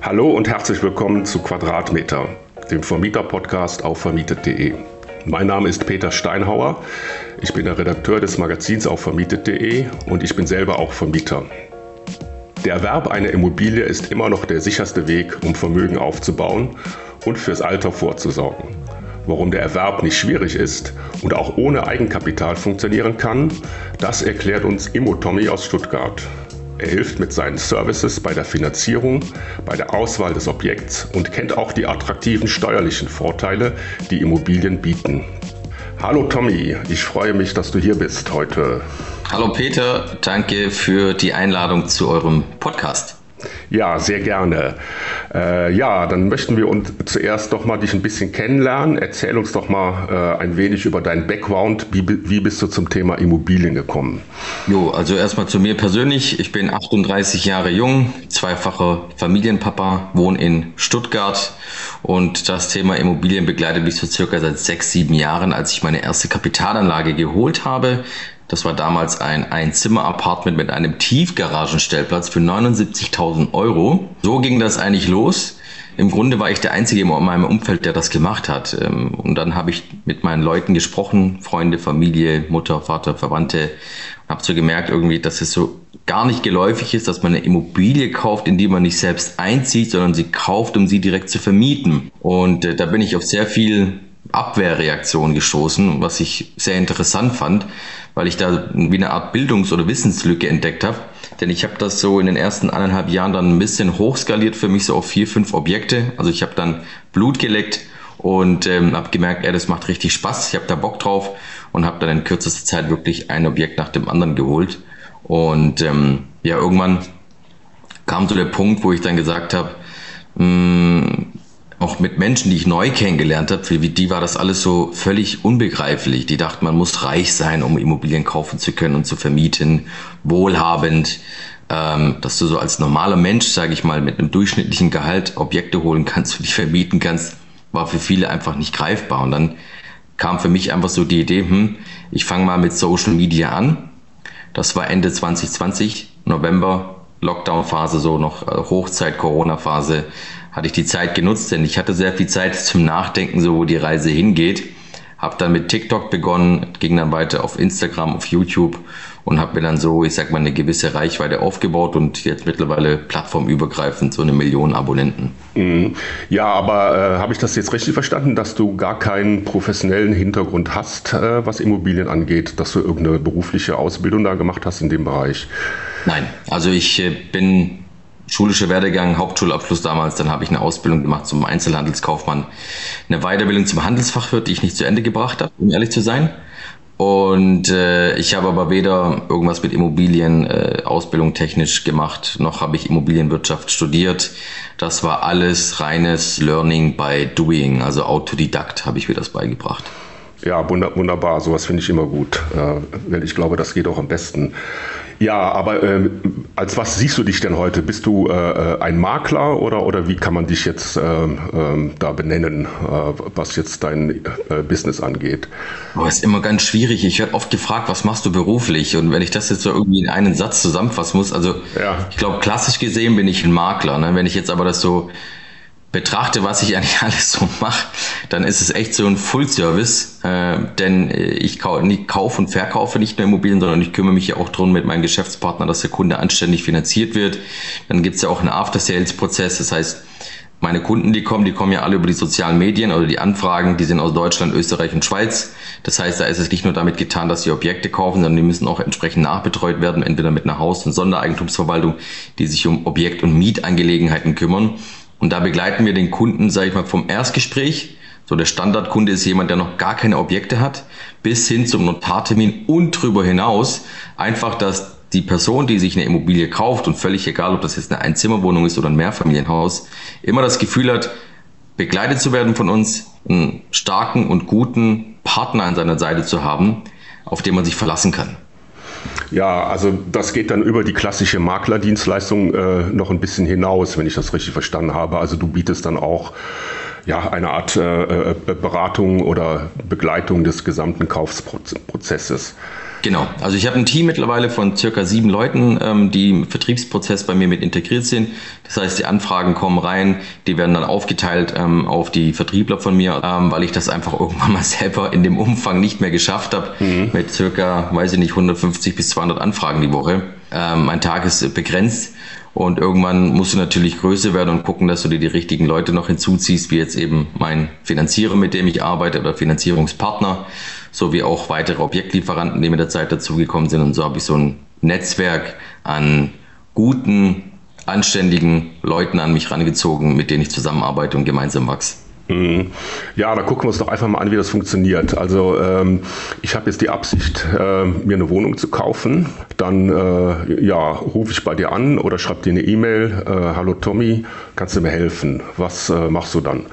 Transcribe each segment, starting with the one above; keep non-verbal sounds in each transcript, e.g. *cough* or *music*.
Hallo und herzlich willkommen zu Quadratmeter, dem Vermieter-Podcast auf vermietet.de. Mein Name ist Peter Steinhauer. Ich bin der Redakteur des Magazins auf vermietet.de und ich bin selber auch Vermieter. Der Erwerb einer Immobilie ist immer noch der sicherste Weg, um Vermögen aufzubauen und fürs Alter vorzusorgen. Warum der Erwerb nicht schwierig ist und auch ohne Eigenkapital funktionieren kann, das erklärt uns Immo Tommy aus Stuttgart. Er hilft mit seinen Services bei der Finanzierung, bei der Auswahl des Objekts und kennt auch die attraktiven steuerlichen Vorteile, die Immobilien bieten. Hallo Tommy, ich freue mich, dass du hier bist heute. Hallo Peter, danke für die Einladung zu eurem Podcast. Ja, sehr gerne. Äh, ja, dann möchten wir uns zuerst doch mal dich ein bisschen kennenlernen. Erzähl uns doch mal äh, ein wenig über deinen Background. Wie, wie bist du zum Thema Immobilien gekommen? Jo, also erstmal zu mir persönlich. Ich bin 38 Jahre jung, zweifacher Familienpapa, wohne in Stuttgart und das Thema Immobilien begleitet mich so circa seit sechs, sieben Jahren, als ich meine erste Kapitalanlage geholt habe. Das war damals ein Einzimmer-Apartment mit einem Tiefgaragenstellplatz für 79.000 Euro. So ging das eigentlich los. Im Grunde war ich der Einzige in meinem Umfeld, der das gemacht hat. Ähm, und dann habe ich mit meinen Leuten gesprochen, Freunde, Familie, Mutter, Vater, Verwandte, und habe so gemerkt irgendwie, dass es so gar nicht geläufig ist, dass man eine Immobilie kauft, in die man nicht selbst einzieht, sondern sie kauft, um sie direkt zu vermieten. Und äh, da bin ich auf sehr viel Abwehrreaktion gestoßen, was ich sehr interessant fand, weil ich da wie eine Art Bildungs- oder Wissenslücke entdeckt habe. Denn ich habe das so in den ersten eineinhalb Jahren dann ein bisschen hochskaliert für mich so auf vier, fünf Objekte. Also ich habe dann Blut geleckt und ähm, habe gemerkt, ey, das macht richtig Spaß. Ich habe da Bock drauf und habe dann in kürzester Zeit wirklich ein Objekt nach dem anderen geholt. Und ähm, ja, irgendwann kam so der Punkt, wo ich dann gesagt habe, hm, auch mit Menschen, die ich neu kennengelernt habe, für die war das alles so völlig unbegreiflich. Die dachten, man muss reich sein, um Immobilien kaufen zu können und zu vermieten, wohlhabend, ähm, dass du so als normaler Mensch, sage ich mal, mit einem durchschnittlichen Gehalt Objekte holen kannst und die vermieten kannst, war für viele einfach nicht greifbar. Und dann kam für mich einfach so die Idee, hm, ich fange mal mit Social Media an. Das war Ende 2020, November, Lockdown-Phase, so noch äh, Hochzeit, Corona-Phase hatte ich die Zeit genutzt, denn ich hatte sehr viel Zeit zum Nachdenken, so wo die Reise hingeht. Habe dann mit TikTok begonnen, ging dann weiter auf Instagram, auf YouTube und habe mir dann so, ich sag mal, eine gewisse Reichweite aufgebaut und jetzt mittlerweile plattformübergreifend so eine Million Abonnenten. Mhm. Ja, aber äh, habe ich das jetzt richtig verstanden, dass du gar keinen professionellen Hintergrund hast, äh, was Immobilien angeht, dass du irgendeine berufliche Ausbildung da gemacht hast in dem Bereich? Nein, also ich äh, bin schulischer Werdegang, Hauptschulabschluss damals, dann habe ich eine Ausbildung gemacht zum Einzelhandelskaufmann, eine Weiterbildung zum Handelsfachwirt, die ich nicht zu Ende gebracht habe, um ehrlich zu sein. Und äh, ich habe aber weder irgendwas mit Immobilien, äh, Ausbildung technisch gemacht, noch habe ich Immobilienwirtschaft studiert. Das war alles reines Learning by Doing, also Autodidakt habe ich mir das beigebracht. Ja, wunderbar, sowas finde ich immer gut. Äh, ich glaube, das geht auch am besten. Ja, aber äh, als was siehst du dich denn heute? Bist du äh, äh ein Makler oder, oder wie kann man dich jetzt äh, äh, da benennen, äh, was jetzt dein äh, Business angeht? Oh, ist immer ganz schwierig. Ich werde oft gefragt, was machst du beruflich? Und wenn ich das jetzt so irgendwie in einen Satz zusammenfassen muss, also ja. ich glaube, klassisch gesehen bin ich ein Makler. Ne? Wenn ich jetzt aber das so betrachte, was ich *laughs* eigentlich alles so mache, dann ist es echt so ein Full-Service, äh, denn ich kau kaufe und verkaufe nicht nur Immobilien, sondern ich kümmere mich ja auch drum mit meinem Geschäftspartner, dass der Kunde anständig finanziert wird. Dann gibt's ja auch einen After-Sales-Prozess, das heißt, meine Kunden, die kommen, die kommen ja alle über die sozialen Medien oder die Anfragen, die sind aus Deutschland, Österreich und Schweiz. Das heißt, da ist es nicht nur damit getan, dass sie Objekte kaufen, sondern die müssen auch entsprechend nachbetreut werden, entweder mit einer Haus- und Sondereigentumsverwaltung, die sich um Objekt- und Mietangelegenheiten kümmern. Und da begleiten wir den Kunden, sage ich mal, vom Erstgespräch. So der Standardkunde ist jemand, der noch gar keine Objekte hat, bis hin zum Notartermin und darüber hinaus. Einfach, dass die Person, die sich eine Immobilie kauft und völlig egal, ob das jetzt eine Einzimmerwohnung ist oder ein Mehrfamilienhaus, immer das Gefühl hat, begleitet zu werden von uns, einen starken und guten Partner an seiner Seite zu haben, auf den man sich verlassen kann. Ja, also das geht dann über die klassische Maklerdienstleistung äh, noch ein bisschen hinaus, wenn ich das richtig verstanden habe. Also du bietest dann auch ja, eine Art äh, äh Beratung oder Begleitung des gesamten Kaufprozesses. Genau, also ich habe ein Team mittlerweile von circa sieben Leuten, ähm, die im Vertriebsprozess bei mir mit integriert sind. Das heißt, die Anfragen kommen rein, die werden dann aufgeteilt ähm, auf die Vertriebler von mir, ähm, weil ich das einfach irgendwann mal *laughs* selber in dem Umfang nicht mehr geschafft habe, mhm. mit circa, weiß ich nicht, 150 bis 200 Anfragen die Woche. Ähm, mein Tag ist begrenzt und irgendwann musst du natürlich größer werden und gucken, dass du dir die richtigen Leute noch hinzuziehst, wie jetzt eben mein Finanzierer, mit dem ich arbeite oder Finanzierungspartner sowie auch weitere Objektlieferanten, die mit der Zeit dazugekommen sind. Und so habe ich so ein Netzwerk an guten, anständigen Leuten an mich rangezogen, mit denen ich zusammenarbeite und gemeinsam wachse. Mhm. Ja, da gucken wir uns doch einfach mal an, wie das funktioniert. Also ähm, ich habe jetzt die Absicht, äh, mir eine Wohnung zu kaufen. Dann äh, ja, rufe ich bei dir an oder schreibe dir eine E-Mail. Äh, Hallo Tommy, kannst du mir helfen? Was äh, machst du dann?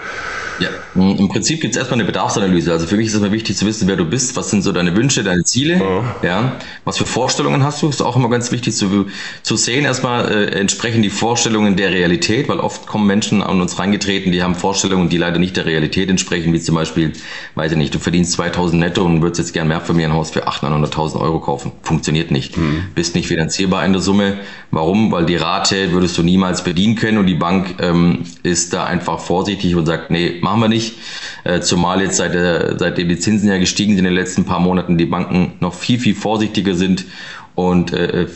Ja, im Prinzip gibt es erstmal eine Bedarfsanalyse. Also für mich ist es immer wichtig zu wissen, wer du bist, was sind so deine Wünsche, deine Ziele, ja. ja was für Vorstellungen hast du, ist auch immer ganz wichtig zu, zu sehen. Erstmal äh, entsprechen die Vorstellungen der Realität, weil oft kommen Menschen an uns reingetreten, die haben Vorstellungen, die leider nicht der Realität entsprechen, wie zum Beispiel, weiß ich nicht, du verdienst 2000 netto und würdest jetzt gern mehr für mir ein Haus für 800.000, 900.000 Euro kaufen. Funktioniert nicht. Mhm. Bist nicht finanzierbar in der Summe. Warum? Weil die Rate würdest du niemals bedienen können und die Bank ähm, ist da einfach vorsichtig und sagt, nee, machen wir nicht. Äh, zumal jetzt seit der, seitdem die Zinsen ja gestiegen sind in den letzten paar Monaten, die Banken noch viel, viel vorsichtiger sind und äh,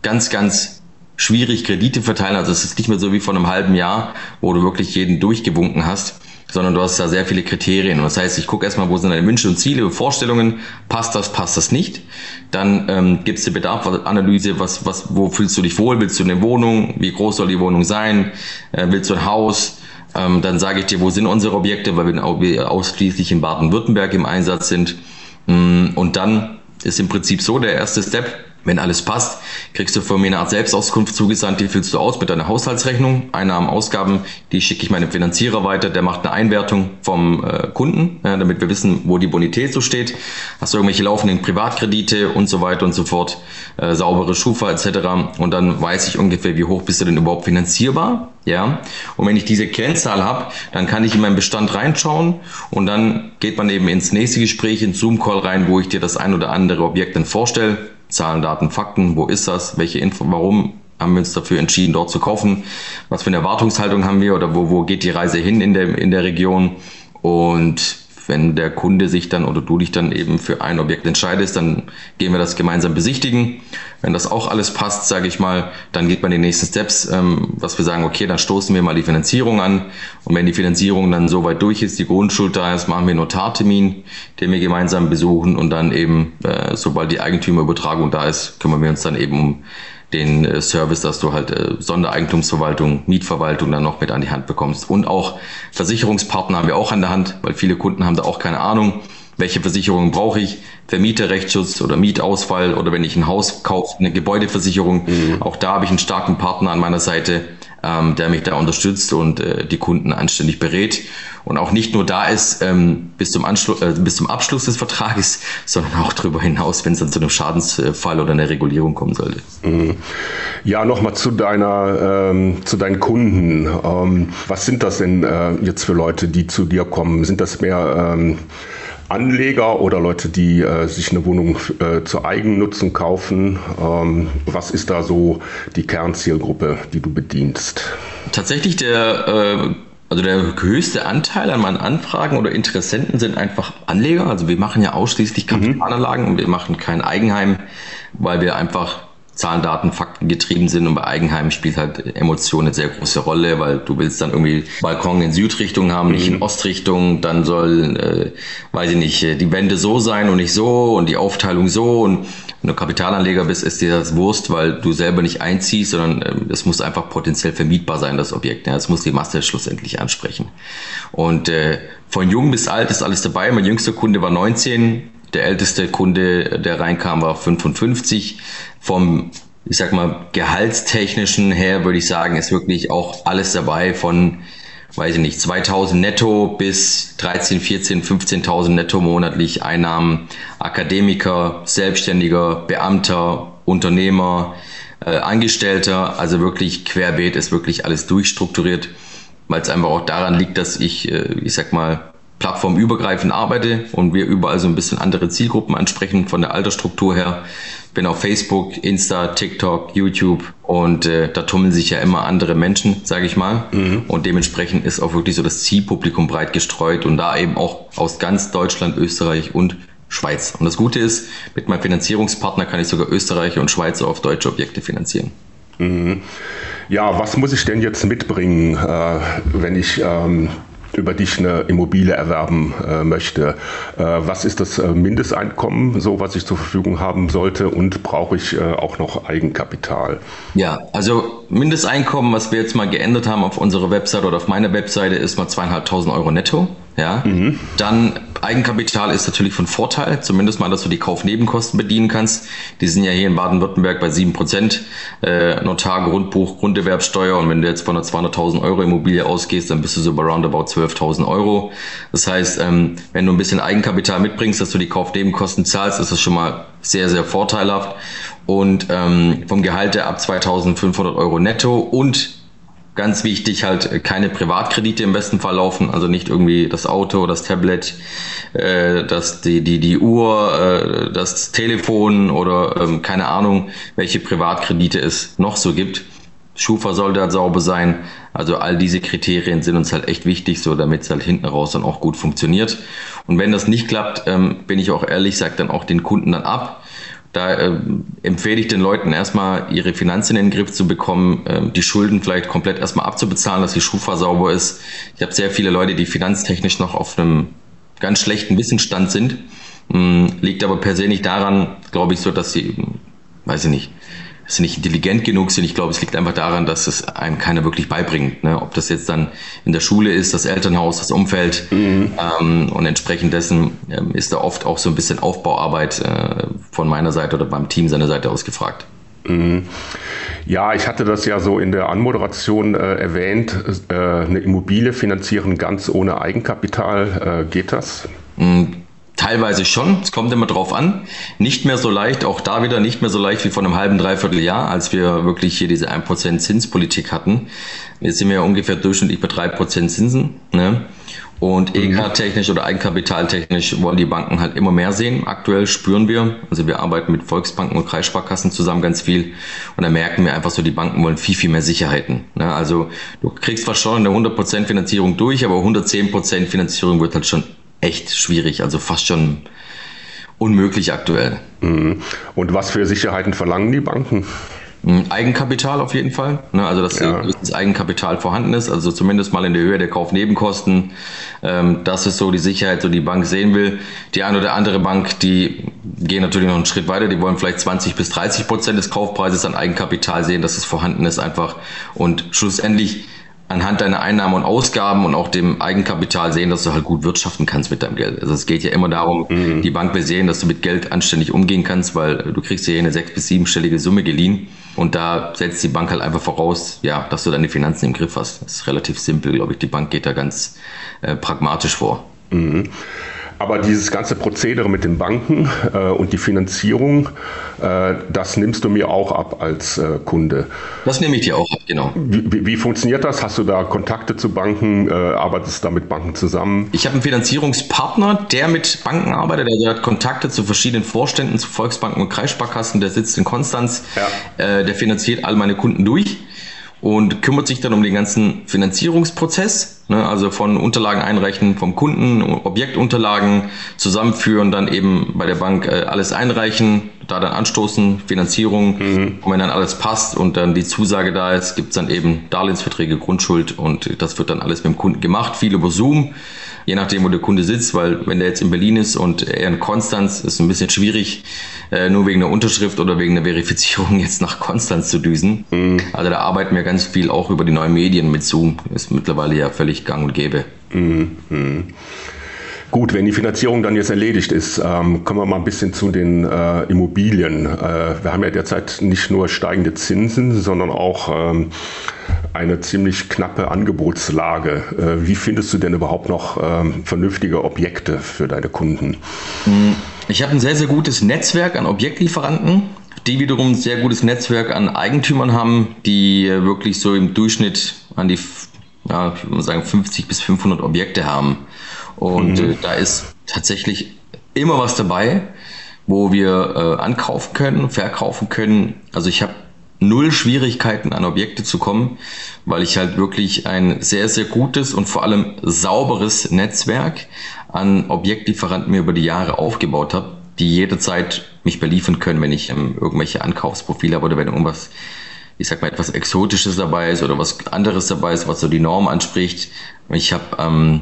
ganz, ganz schwierig Kredite verteilen. Also es ist nicht mehr so wie vor einem halben Jahr, wo du wirklich jeden durchgewunken hast sondern du hast da sehr viele Kriterien. Und das heißt, ich gucke erstmal, wo sind deine Wünsche und Ziele, Vorstellungen, passt das, passt das nicht. Dann ähm, gibt es die Bedarfsanalyse, was, was, wo fühlst du dich wohl, willst du eine Wohnung, wie groß soll die Wohnung sein, äh, willst du ein Haus, ähm, dann sage ich dir, wo sind unsere Objekte, weil wir ausschließlich in Baden-Württemberg im Einsatz sind. Mm, und dann ist im Prinzip so der erste Step, wenn alles passt, kriegst du von mir eine Art Selbstauskunft zugesandt, die füllst du aus mit deiner Haushaltsrechnung, Einnahmen, Ausgaben, die schicke ich meinem Finanzierer weiter, der macht eine Einwertung vom äh, Kunden, ja, damit wir wissen, wo die Bonität so steht. Hast du irgendwelche laufenden Privatkredite und so weiter und so fort, äh, saubere Schufa etc. Und dann weiß ich ungefähr, wie hoch bist du denn überhaupt finanzierbar. Ja, und wenn ich diese Kennzahl habe, dann kann ich in meinen Bestand reinschauen und dann geht man eben ins nächste Gespräch, ins Zoom-Call rein, wo ich dir das ein oder andere Objekt dann vorstelle Zahlen, Daten, Fakten, wo ist das, welche Info, warum haben wir uns dafür entschieden, dort zu kaufen, was für eine Erwartungshaltung haben wir oder wo, wo geht die Reise hin in der, in der Region und wenn der Kunde sich dann oder du dich dann eben für ein Objekt entscheidest, dann gehen wir das gemeinsam besichtigen. Wenn das auch alles passt, sage ich mal, dann geht man die nächsten Steps, ähm, was wir sagen, okay, dann stoßen wir mal die Finanzierung an. Und wenn die Finanzierung dann soweit durch ist, die Grundschuld da ist, machen wir einen Notartermin, den wir gemeinsam besuchen und dann eben, äh, sobald die Eigentümerübertragung da ist, kümmern wir uns dann eben um den äh, Service, dass du halt äh, Sondereigentumsverwaltung, Mietverwaltung dann noch mit an die Hand bekommst. Und auch Versicherungspartner haben wir auch an der Hand, weil viele Kunden haben da auch keine Ahnung, welche Versicherungen brauche ich, Vermieterrechtsschutz oder Mietausfall oder wenn ich ein Haus kaufe, eine Gebäudeversicherung. Mhm. Auch da habe ich einen starken Partner an meiner Seite, ähm, der mich da unterstützt und äh, die Kunden anständig berät und auch nicht nur da ist ähm, bis, zum äh, bis zum Abschluss des Vertrages, *laughs* sondern auch darüber hinaus, wenn es dann zu einem Schadensfall oder einer Regulierung kommen sollte. Mhm. Ja, nochmal zu deiner, ähm, zu deinen Kunden. Ähm, was sind das denn äh, jetzt für Leute, die zu dir kommen? Sind das mehr ähm, Anleger oder Leute, die äh, sich eine Wohnung äh, zur Eigennutzung kaufen? Ähm, was ist da so die Kernzielgruppe, die du bedienst? Tatsächlich der äh, also der höchste Anteil an meinen Anfragen oder Interessenten sind einfach Anleger. Also wir machen ja ausschließlich mhm. Kapitalanlagen mhm. und wir machen kein Eigenheim, weil wir einfach Zahlen, Daten, Fakten getrieben sind und bei Eigenheim spielt halt Emotion eine sehr große Rolle, weil du willst dann irgendwie Balkon in Südrichtung haben, mhm. nicht in mhm. Ostrichtung, dann soll, äh, weiß ich nicht, die Wände so sein und nicht so und die Aufteilung so und wenn du Kapitalanleger bist, ist dir das Wurst, weil du selber nicht einziehst, sondern äh, es muss einfach potenziell vermietbar sein, das Objekt. Ja, es muss die Masse schlussendlich ansprechen. Und äh, von jung bis alt ist alles dabei. Mein jüngster Kunde war 19, der älteste Kunde, der reinkam, war 55. Vom, ich sag mal, gehaltstechnischen her würde ich sagen, ist wirklich auch alles dabei von, weiß ich nicht, 2000 netto bis 13, 14, 15.000 netto monatlich Einnahmen. Akademiker, Selbstständiger, Beamter, Unternehmer, äh, Angestellter, also wirklich querbeet ist wirklich alles durchstrukturiert, weil es einfach auch daran liegt, dass ich, äh, ich sag mal, plattformübergreifend arbeite und wir überall so ein bisschen andere Zielgruppen ansprechen von der Altersstruktur her. Bin auf Facebook, Insta, TikTok, YouTube und äh, da tummeln sich ja immer andere Menschen, sage ich mal. Mhm. Und dementsprechend ist auch wirklich so das Zielpublikum breit gestreut und da eben auch aus ganz Deutschland, Österreich und Schweiz. Und das Gute ist, mit meinem Finanzierungspartner kann ich sogar Österreicher und Schweizer auf deutsche Objekte finanzieren. Mhm. Ja, was muss ich denn jetzt mitbringen, äh, wenn ich ähm, über dich eine Immobilie erwerben äh, möchte. Äh, was ist das äh, Mindesteinkommen, so was ich zur Verfügung haben sollte und brauche ich äh, auch noch Eigenkapital? Ja, also Mindesteinkommen, was wir jetzt mal geändert haben auf unserer Website oder auf meiner Webseite, ist mal zweieinhalbtausend Euro netto. Ja, mhm. dann Eigenkapital ist natürlich von Vorteil, zumindest mal, dass du die Kaufnebenkosten bedienen kannst. Die sind ja hier in Baden-Württemberg bei 7%, äh, Notar, Grundbuch, Grunderwerbsteuer und wenn du jetzt von einer 200.000 Euro Immobilie ausgehst, dann bist du so bei roundabout 12.000 Euro. Das heißt, ähm, wenn du ein bisschen Eigenkapital mitbringst, dass du die Kaufnebenkosten zahlst, ist das schon mal sehr, sehr vorteilhaft. Und ähm, vom Gehalt her ab 2.500 Euro netto und Ganz wichtig halt äh, keine Privatkredite im besten Fall laufen, also nicht irgendwie das Auto, das Tablet, äh, das, die, die, die Uhr, äh, das Telefon oder ähm, keine Ahnung, welche Privatkredite es noch so gibt. Schufa sollte halt sauber sein. Also all diese Kriterien sind uns halt echt wichtig, so damit es halt hinten raus dann auch gut funktioniert. Und wenn das nicht klappt, ähm, bin ich auch ehrlich, sagt dann auch den Kunden dann ab da äh, empfehle ich den Leuten erstmal, ihre Finanzen in den Griff zu bekommen, äh, die Schulden vielleicht komplett erstmal abzubezahlen, dass die Schufa sauber ist. Ich habe sehr viele Leute, die finanztechnisch noch auf einem ganz schlechten Wissensstand sind. Ähm, liegt aber per se nicht daran, glaube ich, so, dass sie, weiß ich nicht, dass sie nicht intelligent genug sind. Ich glaube, es liegt einfach daran, dass es einem keiner wirklich beibringt. Ne? Ob das jetzt dann in der Schule ist, das Elternhaus, das Umfeld. Mhm. Ähm, und entsprechend dessen ähm, ist da oft auch so ein bisschen Aufbauarbeit äh, von meiner Seite oder beim Team seiner Seite aus gefragt. Mhm. Ja, ich hatte das ja so in der Anmoderation äh, erwähnt. Äh, eine Immobilie finanzieren ganz ohne Eigenkapital, äh, geht das? Teilweise schon, es kommt immer drauf an. Nicht mehr so leicht, auch da wieder nicht mehr so leicht wie vor einem halben, dreiviertel Jahr, als wir wirklich hier diese 1% Zinspolitik hatten. Jetzt sind wir ja ungefähr durchschnittlich bei 3% Zinsen. Ne? Und mhm. EK-technisch oder Eigenkapitaltechnisch wollen die Banken halt immer mehr sehen. Aktuell spüren wir, also wir arbeiten mit Volksbanken und Kreissparkassen zusammen ganz viel und da merken wir einfach so, die Banken wollen viel, viel mehr Sicherheiten. Ne? Also du kriegst fast schon eine 100% Finanzierung durch, aber 110% Finanzierung wird halt schon echt schwierig, also fast schon unmöglich aktuell. Mhm. Und was für Sicherheiten verlangen die Banken? Mhm, Eigenkapital auf jeden Fall. Ne? Also dass ja. das Eigenkapital vorhanden ist, also zumindest mal in der Höhe der Kaufnebenkosten. Ähm, das ist so die Sicherheit, so die Bank sehen will. Die eine oder andere Bank, die gehen natürlich noch einen Schritt weiter, die wollen vielleicht 20 bis 30 Prozent des Kaufpreises an Eigenkapital sehen, dass es vorhanden ist einfach. Und schlussendlich anhand deiner Einnahmen und Ausgaben und auch dem Eigenkapital sehen, dass du halt gut wirtschaften kannst mit deinem Geld. Also es geht ja immer darum, mhm. die Bank will sehen, dass du mit Geld anständig umgehen kannst, weil du kriegst ja hier eine sechs- bis siebenstellige Summe geliehen und da setzt die Bank halt einfach voraus, ja, dass du deine Finanzen im Griff hast. Das ist relativ simpel, glaube ich. Die Bank geht da ganz äh, pragmatisch vor. Mhm. Aber dieses ganze Prozedere mit den Banken äh, und die Finanzierung, äh, das nimmst du mir auch ab als äh, Kunde. Das nehme ich dir auch ab, genau. Wie, wie funktioniert das? Hast du da Kontakte zu Banken? Äh, arbeitest du da mit Banken zusammen? Ich habe einen Finanzierungspartner, der mit Banken arbeitet. Der hat Kontakte zu verschiedenen Vorständen, zu Volksbanken und Kreissparkassen. Der sitzt in Konstanz. Ja. Äh, der finanziert all meine Kunden durch und kümmert sich dann um den ganzen Finanzierungsprozess, ne, also von Unterlagen einreichen vom Kunden, Objektunterlagen zusammenführen, dann eben bei der Bank äh, alles einreichen, da dann anstoßen, Finanzierung, mhm. und wenn dann alles passt und dann die Zusage da ist, gibt's dann eben Darlehensverträge, Grundschuld und das wird dann alles mit dem Kunden gemacht, viel über Zoom je nachdem, wo der Kunde sitzt, weil wenn der jetzt in Berlin ist und er in Konstanz, ist ein bisschen schwierig, nur wegen der Unterschrift oder wegen der Verifizierung jetzt nach Konstanz zu düsen. Mhm. Also da arbeiten wir ganz viel auch über die neuen Medien mit Zoom. Ist mittlerweile ja völlig gang und gäbe. Mhm. Mhm. Gut, wenn die Finanzierung dann jetzt erledigt ist, ähm, kommen wir mal ein bisschen zu den äh, Immobilien. Äh, wir haben ja derzeit nicht nur steigende Zinsen, sondern auch ähm, eine ziemlich knappe Angebotslage. Äh, wie findest du denn überhaupt noch ähm, vernünftige Objekte für deine Kunden? Hm, ich habe ein sehr, sehr gutes Netzwerk an Objektlieferanten, die wiederum ein sehr gutes Netzwerk an Eigentümern haben, die äh, wirklich so im Durchschnitt an die ja, ich würde sagen 50 bis 500 Objekte haben. Und mhm. äh, da ist tatsächlich immer was dabei, wo wir äh, ankaufen können, verkaufen können. Also ich habe null Schwierigkeiten an Objekte zu kommen, weil ich halt wirklich ein sehr, sehr gutes und vor allem sauberes Netzwerk an Objektlieferanten mir über die Jahre aufgebaut habe, die jederzeit mich beliefern können, wenn ich ähm, irgendwelche Ankaufsprofile habe oder wenn irgendwas, ich sag mal, etwas Exotisches dabei ist oder was anderes dabei ist, was so die Norm anspricht. Ich habe ähm,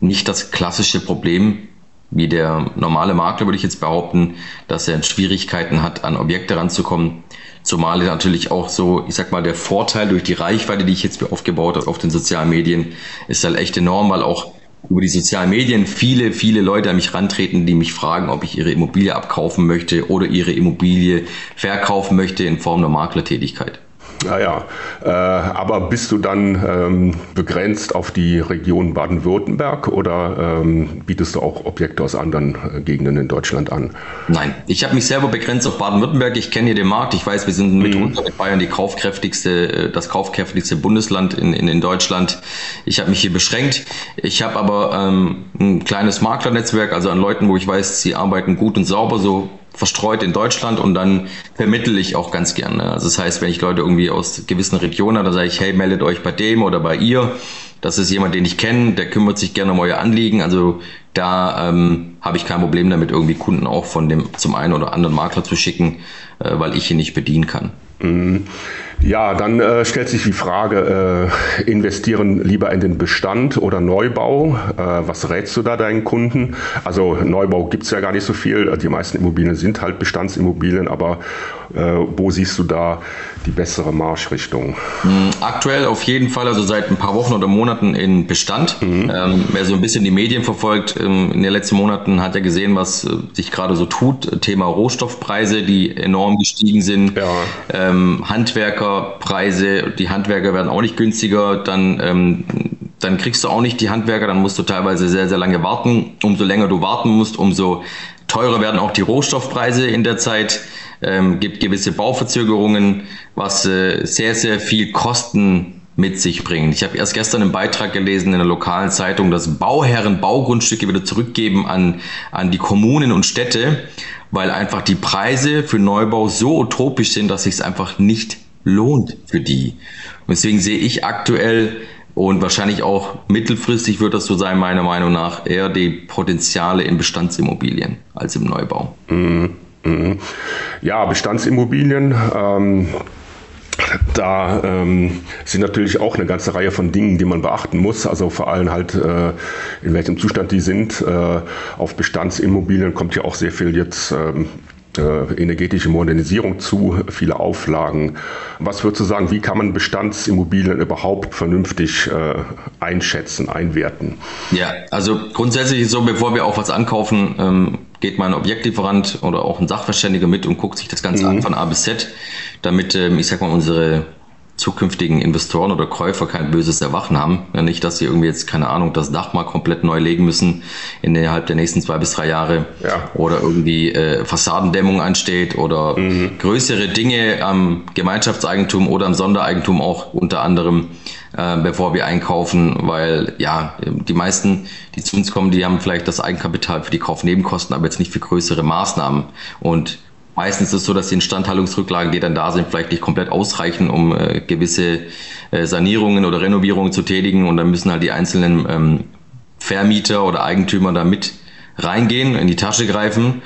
nicht das klassische Problem, wie der normale Makler, würde ich jetzt behaupten, dass er Schwierigkeiten hat, an Objekte ranzukommen. Zumal natürlich auch so, ich sag mal, der Vorteil durch die Reichweite, die ich jetzt aufgebaut habe auf den sozialen Medien, ist halt echt enorm, weil auch über die sozialen Medien viele, viele Leute an mich rantreten, die mich fragen, ob ich ihre Immobilie abkaufen möchte oder ihre Immobilie verkaufen möchte in Form der Maklertätigkeit. Naja, äh, aber bist du dann ähm, begrenzt auf die Region Baden-Württemberg oder ähm, bietest du auch Objekte aus anderen äh, Gegenden in Deutschland an? Nein, ich habe mich selber begrenzt auf Baden-Württemberg. Ich kenne hier den Markt. Ich weiß, wir sind mit mhm. mit Bayern die kaufkräftigste, äh, das kaufkräftigste Bundesland in, in, in Deutschland. Ich habe mich hier beschränkt. Ich habe aber ähm, ein kleines Maklernetzwerk, also an Leuten, wo ich weiß, sie arbeiten gut und sauber, so verstreut in Deutschland und dann vermittel ich auch ganz gerne. Also das heißt, wenn ich Leute irgendwie aus gewissen Regionen habe, dann sage ich, hey, meldet euch bei dem oder bei ihr. Das ist jemand, den ich kenne, der kümmert sich gerne um euer Anliegen. Also da ähm, habe ich kein Problem damit, irgendwie Kunden auch von dem zum einen oder anderen Makler zu schicken, äh, weil ich ihn nicht bedienen kann. Mhm. Ja, dann äh, stellt sich die Frage, äh, investieren lieber in den Bestand oder Neubau? Äh, was rätst du da deinen Kunden? Also Neubau gibt's ja gar nicht so viel. Die meisten Immobilien sind halt Bestandsimmobilien, aber wo siehst du da die bessere Marschrichtung? Hm, aktuell auf jeden Fall, also seit ein paar Wochen oder Monaten in Bestand. Mhm. Ähm, wer so ein bisschen die Medien verfolgt, ähm, in den letzten Monaten hat ja gesehen, was äh, sich gerade so tut. Thema Rohstoffpreise, die enorm gestiegen sind. Ja. Ähm, Handwerkerpreise, die Handwerker werden auch nicht günstiger. Dann ähm, dann kriegst du auch nicht die Handwerker, dann musst du teilweise sehr, sehr lange warten. Umso länger du warten musst, umso teurer werden auch die Rohstoffpreise in der Zeit ähm, gibt gewisse Bauverzögerungen, was äh, sehr, sehr viel Kosten mit sich bringt. Ich habe erst gestern einen Beitrag gelesen in der lokalen Zeitung, dass Bauherren Baugrundstücke wieder zurückgeben an, an die Kommunen und Städte, weil einfach die Preise für Neubau so utopisch sind, dass sich es einfach nicht lohnt für die. Und deswegen sehe ich aktuell und wahrscheinlich auch mittelfristig wird das so sein, meiner Meinung nach, eher die Potenziale in Bestandsimmobilien als im Neubau. Mhm. Ja, Bestandsimmobilien. Ähm, da ähm, sind natürlich auch eine ganze Reihe von Dingen, die man beachten muss. Also vor allem halt, äh, in welchem Zustand die sind. Äh, auf Bestandsimmobilien kommt ja auch sehr viel jetzt ähm, äh, energetische Modernisierung zu, viele Auflagen. Was würdest du sagen, wie kann man Bestandsimmobilien überhaupt vernünftig äh, einschätzen, einwerten? Ja, also grundsätzlich ist so, bevor wir auch was ankaufen, ähm, geht mein Objektlieferant oder auch ein Sachverständiger mit und guckt sich das Ganze mhm. an von A bis Z, damit, ähm, ich sag mal, unsere zukünftigen Investoren oder Käufer kein böses Erwachen haben. Ja, nicht, dass sie irgendwie jetzt, keine Ahnung, das Dach mal komplett neu legen müssen innerhalb der nächsten zwei bis drei Jahre ja. oder irgendwie äh, Fassadendämmung ansteht oder mhm. größere Dinge am Gemeinschaftseigentum oder am Sondereigentum auch unter anderem, äh, bevor wir einkaufen, weil ja, die meisten, die zu uns kommen, die haben vielleicht das Eigenkapital für die Kaufnebenkosten, aber jetzt nicht für größere Maßnahmen und Meistens ist es so, dass die Instandhaltungsrücklagen, die dann da sind, vielleicht nicht komplett ausreichen, um äh, gewisse äh, Sanierungen oder Renovierungen zu tätigen. Und dann müssen halt die einzelnen ähm, Vermieter oder Eigentümer da mit reingehen, in die Tasche greifen.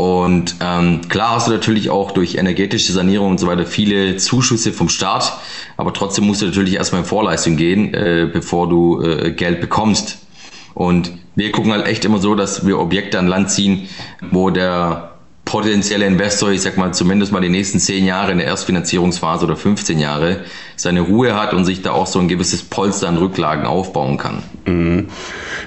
Und ähm, klar hast du natürlich auch durch energetische Sanierung und so weiter viele Zuschüsse vom Staat, aber trotzdem musst du natürlich erstmal in Vorleistung gehen, äh, bevor du äh, Geld bekommst. Und wir gucken halt echt immer so, dass wir Objekte an Land ziehen, wo der potenzielle Investor, ich sag mal zumindest mal die nächsten zehn Jahre in der Erstfinanzierungsphase oder 15 Jahre, seine Ruhe hat und sich da auch so ein gewisses Polster an Rücklagen aufbauen kann. Mhm.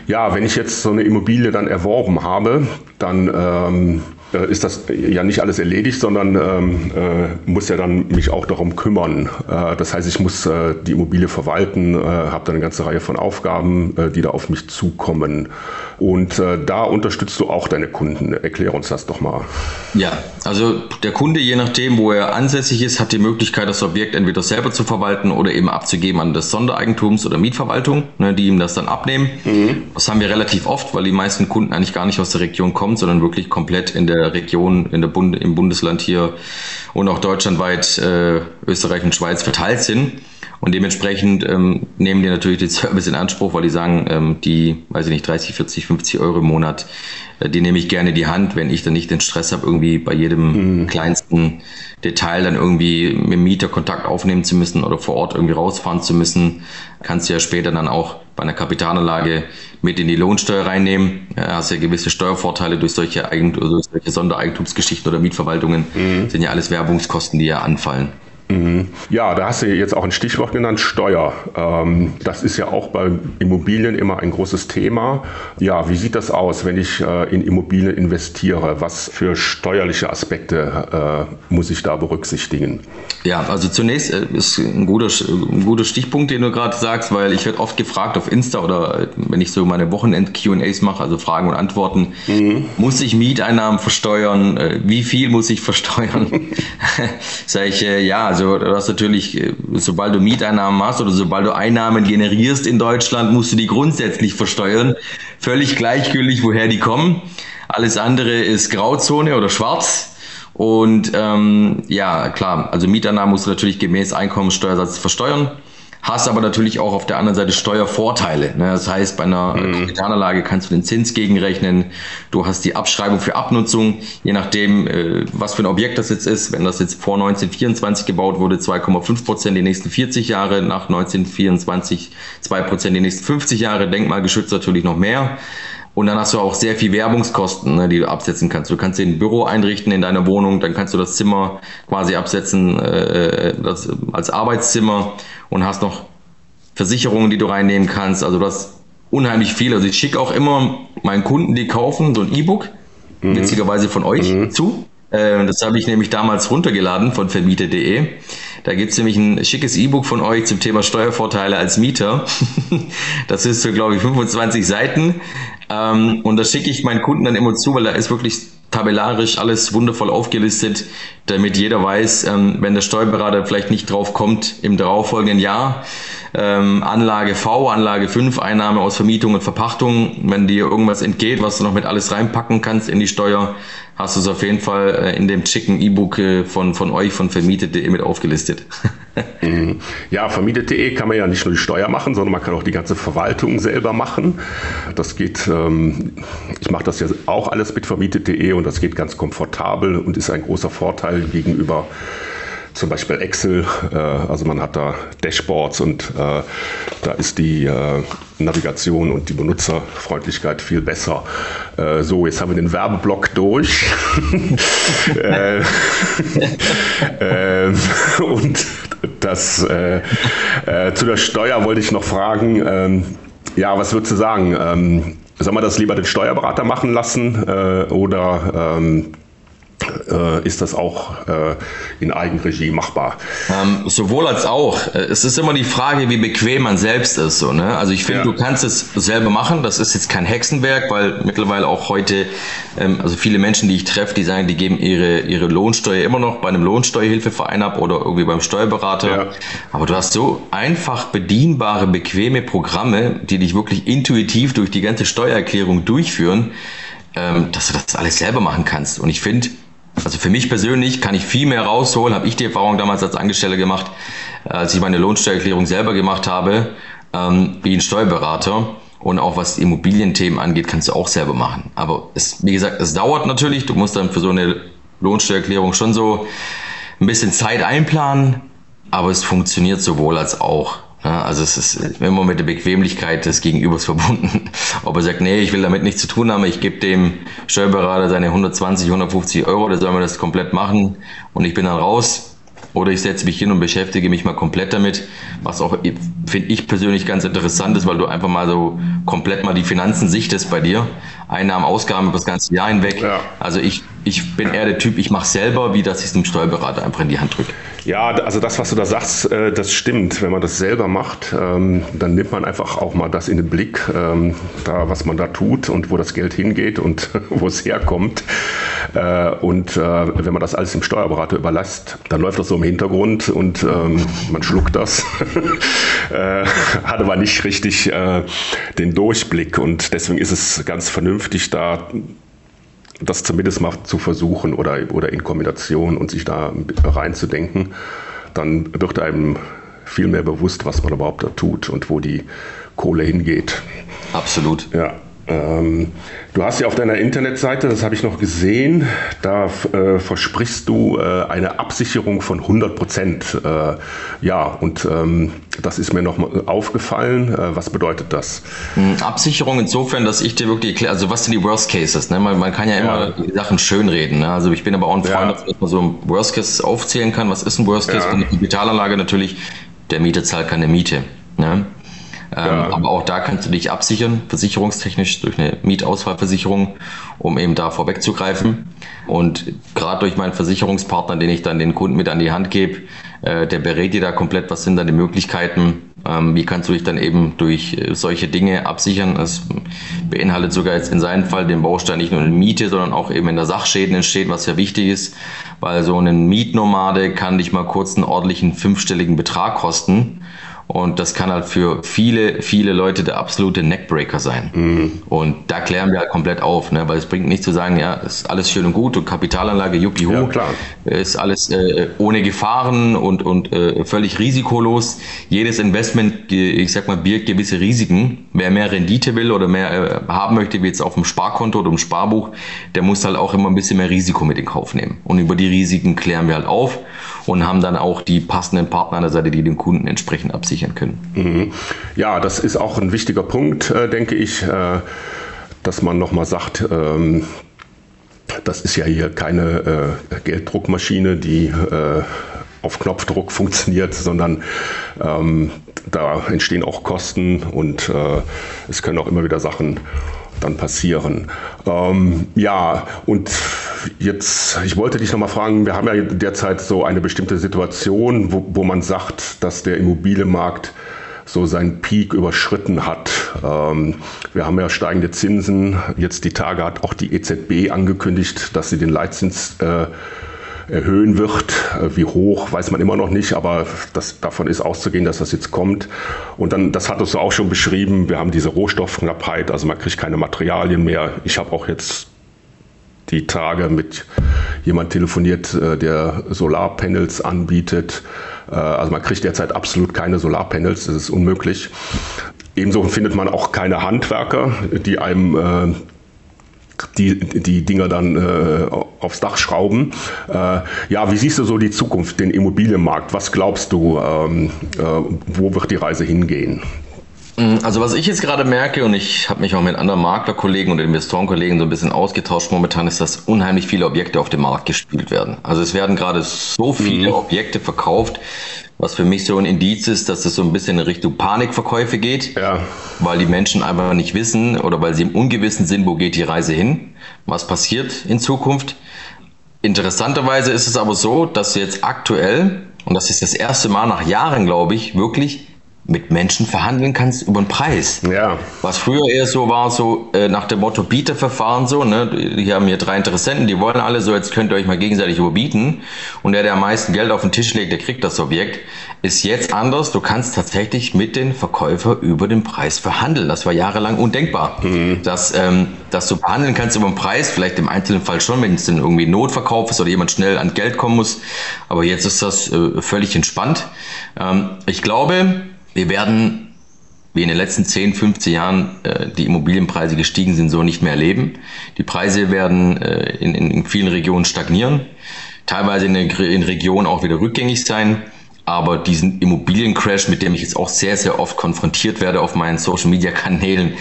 Ja, wenn ich jetzt so eine Immobilie dann erworben habe, dann ähm äh, ist das ja nicht alles erledigt, sondern ähm, äh, muss ja dann mich auch darum kümmern. Äh, das heißt, ich muss äh, die Immobilie verwalten, äh, habe dann eine ganze Reihe von Aufgaben, die da auf mich zukommen. Und da unterstützt du auch deine Kunden. Erklär uns das doch mal. Ja, also der Kunde, je nachdem, wo er ansässig ist, hat die Möglichkeit, das Objekt entweder selber zu verwalten oder eben abzugeben an das Sondereigentums- oder Mietverwaltung, ne, die ihm das dann abnehmen. Mhm. Das haben wir relativ oft, weil die meisten Kunden eigentlich gar nicht aus der Region kommen, sondern wirklich komplett in der Region, in der Bund, im Bundesland hier und auch deutschlandweit, äh, Österreich und Schweiz verteilt sind. Und dementsprechend ähm, nehmen die natürlich den *laughs* Service in Anspruch, weil die sagen, ähm, die, weiß ich nicht, 30, 40, 50 Euro im Monat, äh, die nehme ich gerne in die Hand, wenn ich dann nicht den Stress habe, irgendwie bei jedem mhm. kleinsten Detail dann irgendwie mit dem Mieter Kontakt aufnehmen zu müssen oder vor Ort irgendwie rausfahren zu müssen. Kannst du ja später dann auch bei einer Kapitalanlage mit in die Lohnsteuer reinnehmen. Ja, hast ja gewisse Steuervorteile durch solche, Eigent durch solche Sondereigentumsgeschichten oder Mietverwaltungen. Mhm. sind ja alles Werbungskosten, die ja anfallen. Mhm. Ja, da hast du jetzt auch ein Stichwort genannt, Steuer. Ähm, das ist ja auch bei Immobilien immer ein großes Thema. Ja, wie sieht das aus, wenn ich äh, in Immobilien investiere? Was für steuerliche Aspekte äh, muss ich da berücksichtigen? Ja, also zunächst äh, ist ein guter, ein guter Stichpunkt, den du gerade sagst, weil ich werde oft gefragt auf Insta oder wenn ich so meine Wochenend-QAs mache, also Fragen und Antworten, mhm. muss ich Mieteinnahmen versteuern? Wie viel muss ich versteuern? *laughs* *laughs* Sag ich, ja, also du hast natürlich, äh, sobald du Mieteinnahmen hast oder sobald du Einnahmen generierst in Deutschland, musst du die grundsätzlich versteuern. Völlig gleichgültig, woher die kommen. Alles andere ist Grauzone oder schwarz. Und ähm, ja, klar, also Mieteinnahmen musst du natürlich gemäß Einkommenssteuersatz versteuern hast aber natürlich auch auf der anderen Seite Steuervorteile. Ne? Das heißt, bei einer mhm. Kapitalanlage kannst du den Zins gegenrechnen. Du hast die Abschreibung für Abnutzung, je nachdem, äh, was für ein Objekt das jetzt ist. Wenn das jetzt vor 1924 gebaut wurde, 2,5 Prozent die nächsten 40 Jahre, nach 1924 2 Prozent die nächsten 50 Jahre, denkmalgeschützt natürlich noch mehr. Und dann hast du auch sehr viel Werbungskosten, ne, die du absetzen kannst. Du kannst dir ein Büro einrichten in deiner Wohnung, dann kannst du das Zimmer quasi absetzen äh, äh das, als Arbeitszimmer und hast noch Versicherungen, die du reinnehmen kannst. Also du hast unheimlich viel. Also ich schicke auch immer meinen Kunden, die kaufen, so ein E-Book, mhm. witzigerweise von euch mhm. zu. Äh, das habe ich nämlich damals runtergeladen von vermieter.de. Da gibt es nämlich ein schickes E-Book von euch zum Thema Steuervorteile als Mieter. *laughs* das ist für, glaube ich, 25 Seiten. Ähm, und das schicke ich meinen Kunden dann immer zu, weil da ist wirklich tabellarisch alles wundervoll aufgelistet, damit jeder weiß, ähm, wenn der Steuerberater vielleicht nicht drauf kommt im darauffolgenden Jahr, ähm, Anlage V, Anlage 5, Einnahme aus Vermietung und Verpachtung, wenn dir irgendwas entgeht, was du noch mit alles reinpacken kannst in die Steuer, hast du es auf jeden Fall äh, in dem schicken E-Book äh, von, von euch, von vermietet.de mit aufgelistet. *laughs* Ja, vermietet.de kann man ja nicht nur die Steuer machen, sondern man kann auch die ganze Verwaltung selber machen. Das geht, ähm, ich mache das ja auch alles mit vermietet.de und das geht ganz komfortabel und ist ein großer Vorteil gegenüber zum Beispiel Excel. Äh, also man hat da Dashboards und äh, da ist die äh, Navigation und die Benutzerfreundlichkeit viel besser. So, jetzt haben wir den Werbeblock durch. *laughs* *laughs* Äh, äh, und das zu der Steuer wollte ich noch fragen. Ähm, ja, was würdest du sagen? Ähm, soll man das lieber den Steuerberater machen lassen oder ähm, ist das auch äh, in Eigenregie machbar. Ähm, sowohl als auch. Äh, es ist immer die Frage, wie bequem man selbst ist. So, ne? Also ich finde, ja. du kannst es selber machen. Das ist jetzt kein Hexenwerk, weil mittlerweile auch heute, ähm, also viele Menschen, die ich treffe, die sagen, die geben ihre, ihre Lohnsteuer immer noch bei einem Lohnsteuerhilfeverein ab oder irgendwie beim Steuerberater. Ja. Aber du hast so einfach bedienbare, bequeme Programme, die dich wirklich intuitiv durch die ganze Steuererklärung durchführen, ähm, dass du das alles selber machen kannst. Und ich finde, also für mich persönlich kann ich viel mehr rausholen, habe ich die Erfahrung damals als Angestellter gemacht, äh, als ich meine Lohnsteuererklärung selber gemacht habe, ähm, wie ein Steuerberater. Und auch was Immobilienthemen angeht, kannst du auch selber machen. Aber es, wie gesagt, es dauert natürlich. Du musst dann für so eine Lohnsteuererklärung schon so ein bisschen Zeit einplanen. Aber es funktioniert sowohl als auch. Ja, also es ist immer mit der Bequemlichkeit des Gegenübers *laughs* verbunden. Ob er sagt, nee, ich will damit nichts zu tun haben, ich gebe dem Steuerberater seine 120, 150 Euro, der soll mir das komplett machen und ich bin dann raus. oder ich setze mich hin und beschäftige mich mal komplett damit, was auch, finde ich persönlich ganz interessant ist, weil du einfach mal so komplett mal die Finanzen sichtest bei dir. Einnahmen, Ausgaben über das ganze Jahr hinweg. Ja. Also ich, ich bin eher der Typ, ich mache selber, wie dass ich es dem Steuerberater einfach in die Hand drücke. Ja, also das, was du da sagst, äh, das stimmt. Wenn man das selber macht, ähm, dann nimmt man einfach auch mal das in den Blick, ähm, da, was man da tut und wo das Geld hingeht und *laughs* wo es herkommt. Äh, und äh, wenn man das alles dem Steuerberater überlässt, dann läuft das so im Hintergrund und ähm, man schluckt das. *laughs* Hat aber nicht richtig den Durchblick und deswegen ist es ganz vernünftig, da das zumindest mal zu versuchen oder, oder in Kombination und sich da reinzudenken, dann wird einem viel mehr bewusst, was man überhaupt da tut und wo die Kohle hingeht. Absolut. Ja. Ähm, du hast ja auf deiner Internetseite, das habe ich noch gesehen, da äh, versprichst du äh, eine Absicherung von 100 Prozent. Äh, ja, und ähm, das ist mir noch mal aufgefallen. Äh, was bedeutet das? Hm, Absicherung insofern, dass ich dir wirklich erkläre, also was sind die Worst Cases? Ne? Man, man kann ja immer ja. Sachen schönreden. Ne? Also ich bin aber auch ein Freund, ja. dass man so Worst Case aufzählen kann. Was ist ein Worst Case? Ja. Eine Kapitalanlage natürlich, der Mieter zahlt keine Miete. Ne? Ähm, ja. Aber auch da kannst du dich absichern, versicherungstechnisch durch eine Mietausfallversicherung, um eben da vorwegzugreifen. Und gerade durch meinen Versicherungspartner, den ich dann den Kunden mit an die Hand gebe, äh, der berät dir da komplett, was sind dann die Möglichkeiten, ähm, wie kannst du dich dann eben durch äh, solche Dinge absichern. Das beinhaltet sogar jetzt in seinem Fall den Baustein nicht nur in Miete, sondern auch eben in der Sachschäden entsteht, was ja wichtig ist, weil so ein Mietnomade kann dich mal kurz einen ordentlichen fünfstelligen Betrag kosten. Und das kann halt für viele, viele Leute der absolute Neckbreaker sein. Mhm. Und da klären wir halt komplett auf, ne? weil es bringt nicht zu sagen, ja, ist alles schön und gut und Kapitalanlage, juppie ja, klar. ist alles äh, ohne Gefahren und, und äh, völlig risikolos. Jedes Investment, ich sag mal, birgt gewisse Risiken. Wer mehr Rendite will oder mehr äh, haben möchte, wie jetzt auf dem Sparkonto oder im Sparbuch, der muss halt auch immer ein bisschen mehr Risiko mit in Kauf nehmen. Und über die Risiken klären wir halt auf und haben dann auch die passenden Partner an der Seite, die den Kunden entsprechend absichern können. Mhm. Ja, das ist auch ein wichtiger Punkt, äh, denke ich, äh, dass man nochmal sagt, ähm, das ist ja hier keine äh, Gelddruckmaschine, die äh, auf Knopfdruck funktioniert, sondern ähm, da entstehen auch Kosten und äh, es können auch immer wieder Sachen dann passieren. Ähm, ja, und jetzt, ich wollte dich nochmal fragen, wir haben ja derzeit so eine bestimmte Situation, wo, wo man sagt, dass der Immobilienmarkt so seinen Peak überschritten hat. Ähm, wir haben ja steigende Zinsen. Jetzt die Tage hat auch die EZB angekündigt, dass sie den Leitzins äh, erhöhen wird. Äh, wie hoch, weiß man immer noch nicht, aber das, davon ist auszugehen, dass das jetzt kommt. Und dann, das hattest du auch schon beschrieben, wir haben diese Rohstoffknappheit, also man kriegt keine Materialien mehr. Ich habe auch jetzt die Tage mit jemand telefoniert, äh, der Solarpanels anbietet. Äh, also man kriegt derzeit absolut keine Solarpanels, das ist unmöglich. Ebenso findet man auch keine Handwerker, die einem die, die Dinger dann äh, aufs Dach schrauben. Äh, ja, wie siehst du so die Zukunft, den Immobilienmarkt? Was glaubst du, ähm, äh, wo wird die Reise hingehen? Mm, also was ich jetzt gerade merke und ich habe mich auch mit anderen Maklerkollegen und Investorenkollegen so ein bisschen ausgetauscht momentan, ist, dass unheimlich viele Objekte auf dem Markt gespielt werden. Also es werden gerade so viele mhm. Objekte verkauft, was für mich so ein Indiz ist, dass es so ein bisschen in Richtung Panikverkäufe geht, ja. weil die Menschen einfach nicht wissen oder weil sie im Ungewissen sind, wo geht die Reise hin, was passiert in Zukunft. Interessanterweise ist es aber so, dass jetzt aktuell, und das ist das erste Mal nach Jahren, glaube ich, wirklich mit Menschen verhandeln kannst über den Preis. Ja. Was früher eher so war, so äh, nach dem Motto Bieterverfahren so, ne, hier haben hier drei Interessenten, die wollen alle so, jetzt könnt ihr euch mal gegenseitig überbieten und der, der am meisten Geld auf den Tisch legt, der kriegt das Objekt, ist jetzt anders. Du kannst tatsächlich mit den Verkäufer über den Preis verhandeln. Das war jahrelang undenkbar. Mhm. Dass, ähm, dass du verhandeln kannst über den Preis, vielleicht im einzelnen Fall schon, wenn es dann irgendwie Notverkauf ist oder jemand schnell an Geld kommen muss. Aber jetzt ist das äh, völlig entspannt. Ähm, ich glaube, wir werden, wie in den letzten 10, 15 Jahren äh, die Immobilienpreise gestiegen sind, so nicht mehr erleben. Die Preise werden äh, in, in vielen Regionen stagnieren, teilweise in, in Regionen auch wieder rückgängig sein. Aber diesen Immobiliencrash, mit dem ich jetzt auch sehr, sehr oft konfrontiert werde auf meinen Social Media Kanälen,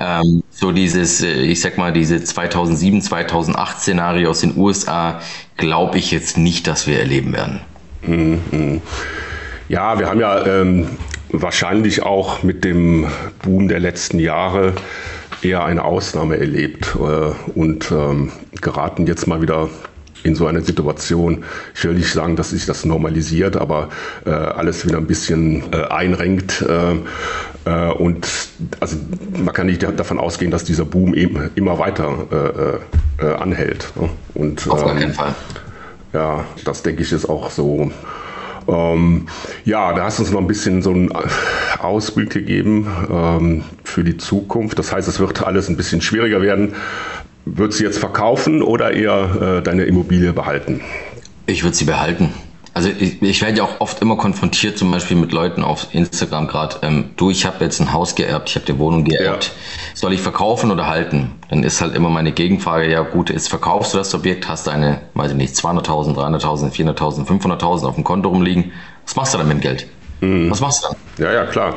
ähm, so dieses, äh, ich sag mal, diese 2007, 2008 Szenario aus den USA, glaube ich jetzt nicht, dass wir erleben werden. Mhm. Ja, wir haben ja ähm, wahrscheinlich auch mit dem Boom der letzten Jahre eher eine Ausnahme erlebt äh, und ähm, geraten jetzt mal wieder in so eine Situation. Ich will nicht sagen, dass sich das normalisiert, aber äh, alles wieder ein bisschen äh, einrenkt. Äh, äh und also man kann nicht davon ausgehen, dass dieser Boom eben immer weiter äh, äh, anhält. Ne? Und, Auf ähm, keinen Fall. Ja, das denke ich ist auch so. Ähm, ja, da hast du uns noch ein bisschen so einen Ausblick gegeben ähm, für die Zukunft. Das heißt, es wird alles ein bisschen schwieriger werden. Würdest du jetzt verkaufen oder eher äh, deine Immobilie behalten? Ich würde sie behalten. Also ich, ich, werde ja auch oft immer konfrontiert, zum Beispiel mit Leuten auf Instagram gerade, ähm, du, ich habe jetzt ein Haus geerbt, ich habe die Wohnung geerbt. Ja. Soll ich verkaufen oder halten? Dann ist halt immer meine Gegenfrage, ja gut, ist verkaufst du das Objekt, hast deine, weiß ich nicht, 200.000, 300.000, 400.000, 500.000 auf dem Konto rumliegen. Was machst du dann mit dem Geld? Mhm. Was machst du dann? Ja, ja, klar.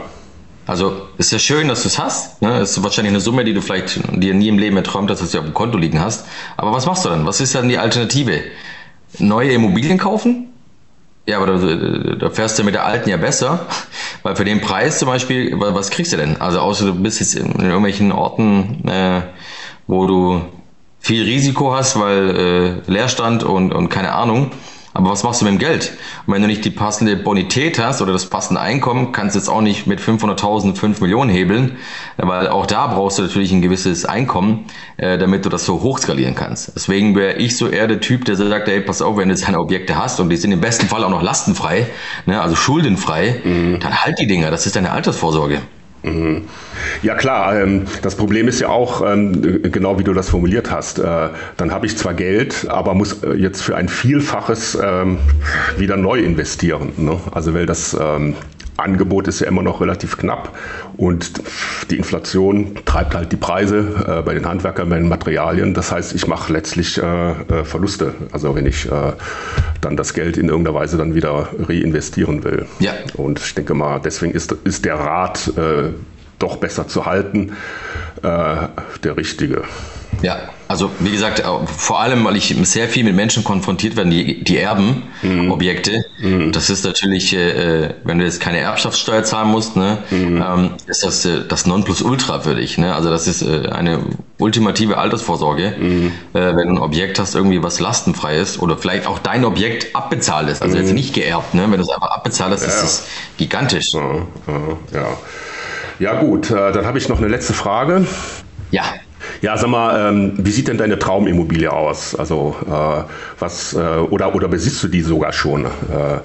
Also ist ja schön, dass du es hast. Ne? Ist wahrscheinlich eine Summe, die du vielleicht dir nie im Leben erträumt hast, dass du auf dem Konto liegen hast. Aber was machst du dann? Was ist dann die Alternative? Neue Immobilien kaufen? Ja, aber da, da fährst du mit der alten ja besser, weil für den Preis zum Beispiel, was kriegst du denn? Also außer du bist jetzt in irgendwelchen Orten, äh, wo du viel Risiko hast, weil äh, Leerstand und, und keine Ahnung. Aber was machst du mit dem Geld? Und wenn du nicht die passende Bonität hast oder das passende Einkommen, kannst du jetzt auch nicht mit 500.000 5 Millionen hebeln, weil auch da brauchst du natürlich ein gewisses Einkommen, äh, damit du das so hoch skalieren kannst. Deswegen wäre ich so eher der Typ, der sagt, hey, pass auf, wenn du deine Objekte hast und die sind im besten Fall auch noch lastenfrei, ne, also schuldenfrei, mhm. dann halt die Dinger, das ist deine Altersvorsorge. Ja klar, ähm, das Problem ist ja auch, ähm, genau wie du das formuliert hast, äh, dann habe ich zwar Geld, aber muss äh, jetzt für ein Vielfaches ähm, wieder neu investieren. Ne? Also weil das Angebot ist ja immer noch relativ knapp und die Inflation treibt halt die Preise äh, bei den Handwerkern, bei den Materialien. Das heißt, ich mache letztlich äh, äh, Verluste, also wenn ich äh, dann das Geld in irgendeiner Weise dann wieder reinvestieren will. Ja. Und ich denke mal, deswegen ist, ist der Rat äh, doch besser zu halten äh, der richtige. Ja, also wie gesagt, äh, vor allem, weil ich sehr viel mit Menschen konfrontiert werde, die, die erben mhm. Objekte. Mhm. Das ist natürlich, äh, äh, wenn du jetzt keine Erbschaftssteuer zahlen musst, ne, mhm. ähm, ist das äh, das Nonplusultra für dich. Ne? Also das ist äh, eine ultimative Altersvorsorge, mhm. äh, wenn du ein Objekt hast, irgendwie was lastenfrei ist oder vielleicht auch dein Objekt abbezahlt ist, also jetzt mhm. nicht geerbt. Ne? Wenn du es einfach abbezahlt hast, ja. ist das gigantisch. Ja, ja. ja gut, dann habe ich noch eine letzte Frage. Ja. Ja, sag mal, ähm, wie sieht denn deine Traumimmobilie aus? Also äh, was äh, oder oder besitzt du die sogar schon? Äh,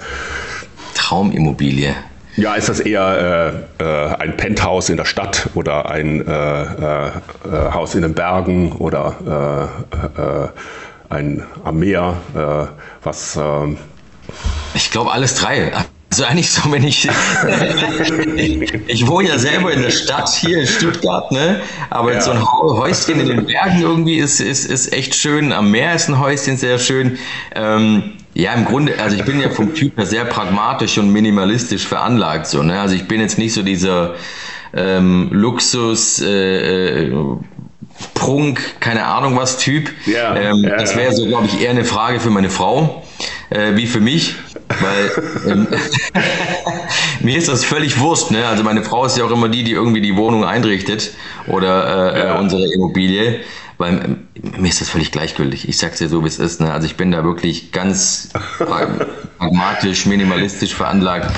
Traumimmobilie. Ja, ist das eher äh, äh, ein Penthouse in der Stadt oder ein äh, äh, äh Haus in den Bergen oder äh, ein am Meer? Was? Äh, ich glaube alles drei. Also eigentlich so, wenn ich, ich, *laughs* ich wohne ja selber in der Stadt hier in Stuttgart, ne? Aber ja. so ein Häuschen in den Bergen irgendwie ist, ist, ist echt schön. Am Meer ist ein Häuschen sehr schön. Ähm, ja, im Grunde, also ich bin ja vom Typ her sehr pragmatisch und minimalistisch veranlagt, so, ne? Also ich bin jetzt nicht so dieser ähm, Luxus, äh, äh Prunk, keine Ahnung was Typ. Ja, ähm, ja, das wäre so, glaube ich, eher eine Frage für meine Frau äh, wie für mich, weil ähm, *laughs* mir ist das völlig wurscht. Ne? Also meine Frau ist ja auch immer die, die irgendwie die Wohnung einrichtet oder äh, äh ja. unsere Immobilie. Weil ähm, mir ist das völlig gleichgültig. Ich sag's dir so, wie es ist. Ne? Also ich bin da wirklich ganz *laughs* pragmatisch, minimalistisch veranlagt.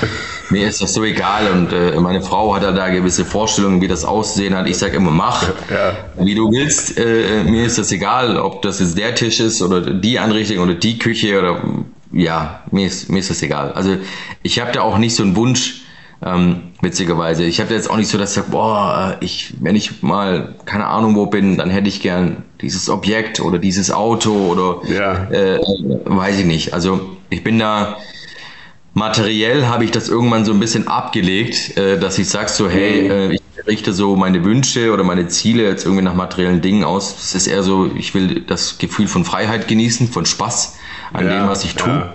Mir ist das so egal und äh, meine Frau hat da gewisse Vorstellungen, wie das aussehen hat. Ich sag immer, mach, ja. wie du willst. Äh, mir ist das egal, ob das jetzt der Tisch ist oder die Anrichtung oder die Küche oder ja, mir ist, mir ist das egal. Also ich habe da auch nicht so einen Wunsch, ähm, witzigerweise. Ich habe jetzt auch nicht so, dass ich sage, boah, ich, wenn ich mal keine Ahnung wo bin, dann hätte ich gern dieses Objekt oder dieses Auto oder ja. äh, weiß ich nicht. Also ich bin da materiell habe ich das irgendwann so ein bisschen abgelegt, äh, dass ich sage so, hey, mhm. äh, ich richte so meine Wünsche oder meine Ziele jetzt irgendwie nach materiellen Dingen aus. Es ist eher so, ich will das Gefühl von Freiheit genießen, von Spaß an ja, dem, was ich tue. Ja.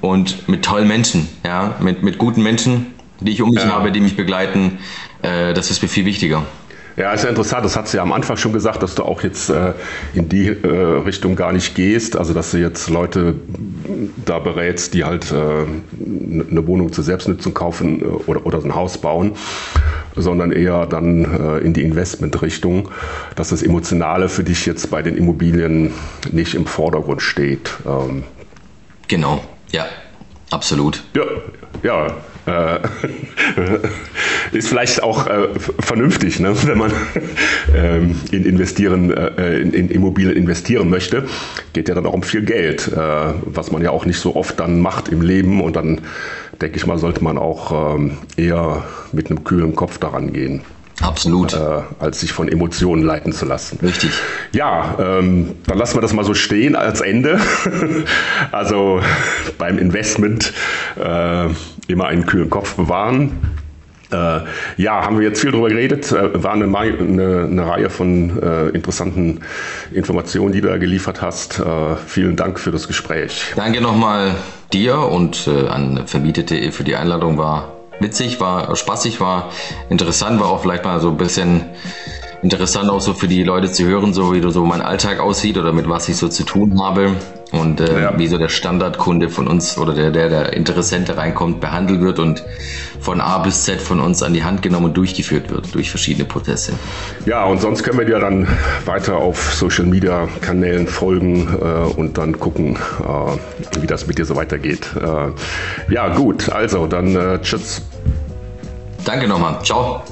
Und mit tollen Menschen, ja, mit, mit guten Menschen, die ich um mich ja. habe, die mich begleiten, äh, das ist mir viel wichtiger. Ja, ist ja interessant. Das hat sie ja am Anfang schon gesagt, dass du auch jetzt äh, in die äh, Richtung gar nicht gehst. Also, dass du jetzt Leute da berätst, die halt äh, eine Wohnung zur Selbstnutzung kaufen äh, oder, oder ein Haus bauen, sondern eher dann äh, in die Investmentrichtung, dass das Emotionale für dich jetzt bei den Immobilien nicht im Vordergrund steht. Ähm, genau, ja, absolut. Ja, ja, äh, *laughs* ist vielleicht auch äh, vernünftig, ne? wenn man *laughs* ähm, in, investieren, äh, in, in, Immobilien investieren möchte. Geht ja dann auch um viel Geld, äh, was man ja auch nicht so oft dann macht im Leben. Und dann denke ich mal, sollte man auch ähm, eher mit einem kühlen Kopf daran gehen. Absolut. Äh, als sich von Emotionen leiten zu lassen. Richtig. Ja, ähm, dann lassen wir das mal so stehen als Ende. *laughs* also beim Investment äh, immer einen kühlen Kopf bewahren. Äh, ja, haben wir jetzt viel darüber geredet. Äh, war eine, eine, eine, Reihe von äh, interessanten Informationen, die du da geliefert hast. Äh, vielen Dank für das Gespräch. Danke nochmal dir und an vermietet.de für die Einladung. War witzig, war spaßig, war interessant, war auch vielleicht mal so ein bisschen interessant auch so für die Leute zu hören, so wie so mein Alltag aussieht oder mit was ich so zu tun habe und äh, ja. wie so der Standardkunde von uns oder der, der, der Interessente reinkommt, behandelt wird und von A bis Z von uns an die Hand genommen und durchgeführt wird durch verschiedene Prozesse. Ja, und sonst können wir dir dann weiter auf Social Media Kanälen folgen äh, und dann gucken, äh, wie das mit dir so weitergeht. Äh, ja, gut, also dann äh, tschüss. Danke nochmal. Ciao.